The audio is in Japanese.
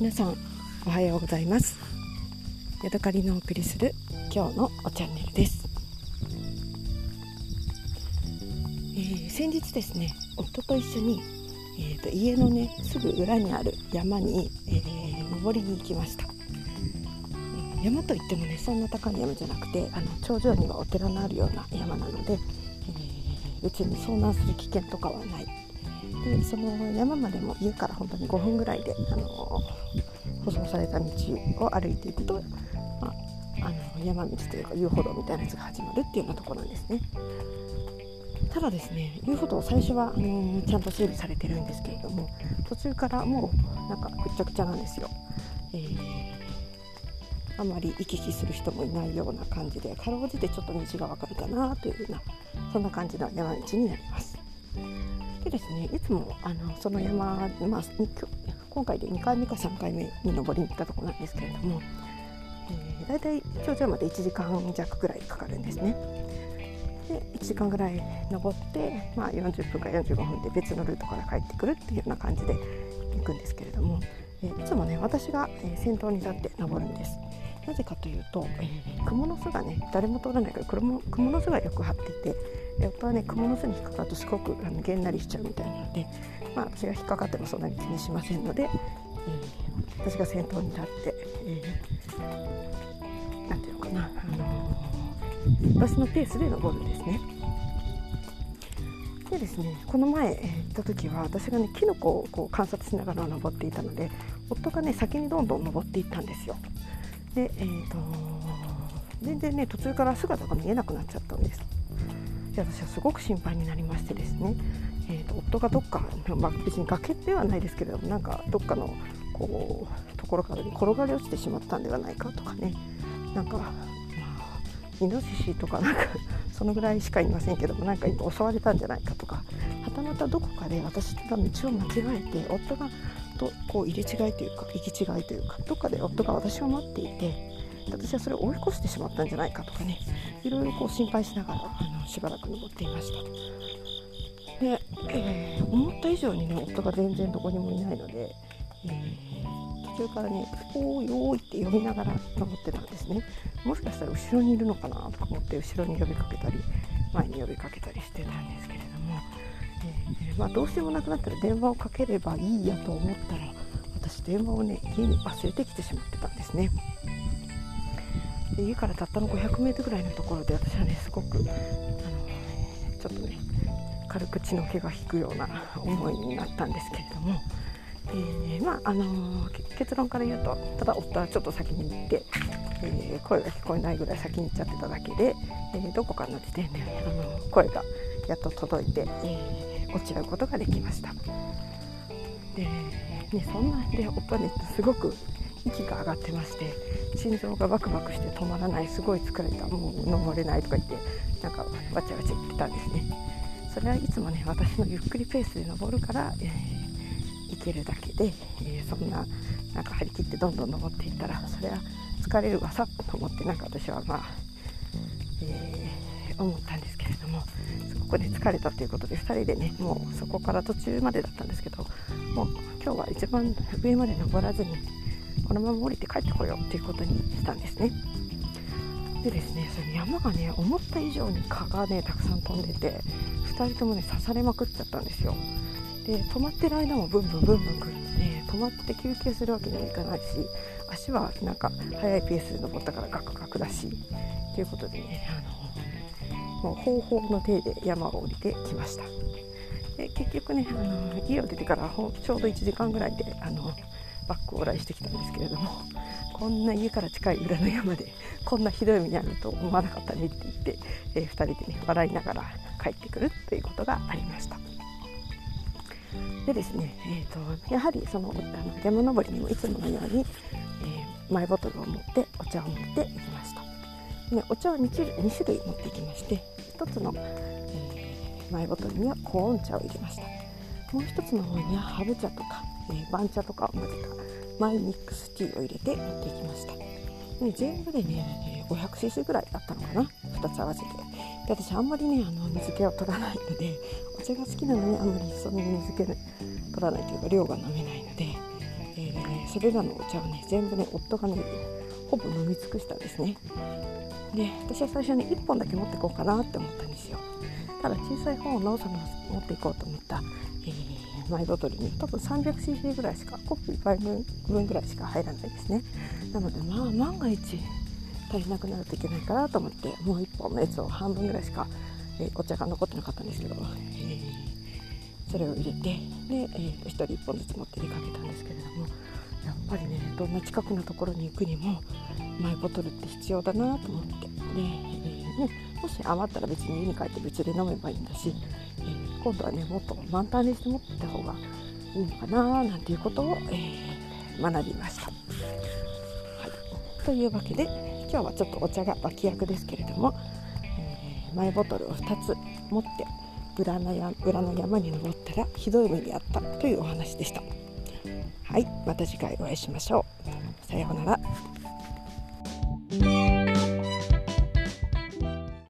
皆さんおはようございます。ヤドカリのお送りする今日のおチャンネルです、えー、先日ですね夫と一緒に、えーと、家のねすぐ裏にある山に、えー、登りに行きました。山といってもねそんな高い山じゃなくてあの頂上にはお寺のあるような山なので、えー、別に遭難する危険とかはない。でその山までも家から本当に5分ぐらいで、あの舗装された道を歩いていくと、まあ、あの山道というか遊歩道みたいなやつが始まるっていうようなとこなんですね。ただですね遊歩道最初は、あのちゃんと整備されてるんですけれども途中からもうなんかぐっちゃぐちゃなんですよ。えー、あまり行き来する人もいないような感じでかろうじてちょっと道が分かるかなというようなそんな感じの山道になります。でですねいつもあのその山、まあ、今回で2回目か3回目に登りに行ったとこなんですけれども、えー、大体頂上まで1時間弱ぐらいかかるんですね。で1時間ぐらい登って、まあ、40分か45分で別のルートから帰ってくるっていうような感じで行くんですけれども、えー、いつもね私が、え先頭に立って登るんです。なぜかというと、えー、蜘蛛の巣がね誰も通らないから蜘蛛の巣がよく張っていて夫はね蜘蛛の巣に引っかかるとすごくあのげんなりしちゃうみたいなので、まあ、私が引っかかってもそんなに気にしませんので、えー、私が先頭に立って、えー、なんていうのかな、あのー、私のペースで登るんですね。でですねこの前行った時は私がねキノコをこう観察しながら登っていたので夫がね先にどんどん登っていったんですよ。で、えーと全然ね途中から姿が見えなくなっちゃったんです。で私はすごく心配になりましてですね、えーと、夫がどっか、まあ、別に崖ではないですけれどもなんかどっかのこうところからに転がり落ちてしまったんではないかとかね。なんか、まあ、イノシシとかなんか そのぐらいしかいませんけどもなんか今襲われたんじゃないかとか。はたまたどこかで私が道を間違えて夫がとこう入れ違いというか行き違いというかどっかで夫が私を待っていて私はそれを追い越してしまったんじゃないかとかねいろいろこう心配しながらあのしばらく登っていましたで、えー、思った以上にね夫が全然どこにもいないので、えー、途中からね「おーいおーい」って呼びながら登ってたんですね。もしかしたら後ろにいるのかなとか思って後ろに呼びかけたり前に呼びかけたりしてたんですけれども、えー、まあ、どうしてもなくなったら電話をかければいいやと思ったら私電話をね家に忘れてきてしまってたんですね。で家からたったの 500m ぐらいのところで私はねすごくあのちょっとね軽く血の気が引くような思いになったんですけれども、えー、まああのー、結論から言うとただ夫はちょっと先に行って、えー、声が聞こえないぐらい先に行っちゃってただけで、えどこかの時点で、あの声がやっと届いて、え落ち合うことができました。でね、そんなんで夫はねすごく息が上がってまして心臓がバクバクして止まらないすごい疲れたもう登れないとか言ってなんかわちゃわちゃ言ってたんですねそれはいつもね私のゆっくりペースで登るから、えー、行けるだけで、えー、そんななんか張り切ってどんどん登っていったらそれは疲れるわさと思ってなんか私はまあ、えー、思ったんですけれどもそこで疲れたということで2人でねもうそこから途中までだったんですけどもう今日は一番上まで登らずにこのまま降りて帰ってこようっていうことにしたんですね。でですねその山がね思った以上に蚊がねたくさん飛んでて2人ともね刺されまくっちゃったんですよ。で止まってる間もブンブンブンブン来るので止まって休憩するわけにはいかないし足はなんか速いペースで登ったからガクガクだしということでねあのもう方法の手で山を降りてきましたで結局ねあの家を出てからちょうど1時間ぐらいであのバック往来してきたんですけれどもこんな家から近い裏の山でこんなひどい目に遭うと思わなかったねって言って、えー、2人でね笑いながら帰ってくるということがありました。でですね、えーと、やはりそのあの山登りにもいつものように、えー、マイボトルを持ってお茶を持っていきました。でお茶は 2, 種類 ,2 種類持っていきまして1つの、えー、マイボトルにはコーン茶を入れました。もう1つの方にはハブ茶とかえー、番茶とかを混ぜたマイミックスティーを入れて持っていきました。で全部でね 500cc ぐらいあったのかな2つ合わせて。で私あんまりねあの水気を取らないのでお茶が好きなのにあんまりそんなに水気取らないというか量が飲めないので、えー、それらのお茶をね全部ね夫がねほぼ飲み尽くしたんですね。で私は最初に1本だけ持っていこうかなって思ったんですよ。ただ小さい方のその持っていこうと思った、えー、マイボトルに多分 300cc ぐらいしかコップ1杯分ぐらいしか入らないですね。なのでまあ万が一足りなくなるといけないかなと思ってもう1本のやつを半分ぐらいしか、えー、お茶が残ってなかったんですけど、えー、それを入れてで、えー、1人1本ずつ持って出かけたんですけれどもやっぱりねどんな近くのところに行くにもマイボトルって必要だなと思って。で、えー、ね、もし余ったら別に家に帰って別で飲めばいいんだし、えー、今度はねもっと満タンにして持ってた方がいいのかななんていうことを、えー、学びました。はい、というわけで今日はちょっとお茶が脇役ですけれども、えマイボトルを2つ持って裏のや裏の山に登ったらひどい目にあったというお話でした。はい。また次回お会いしましょう。さようなら。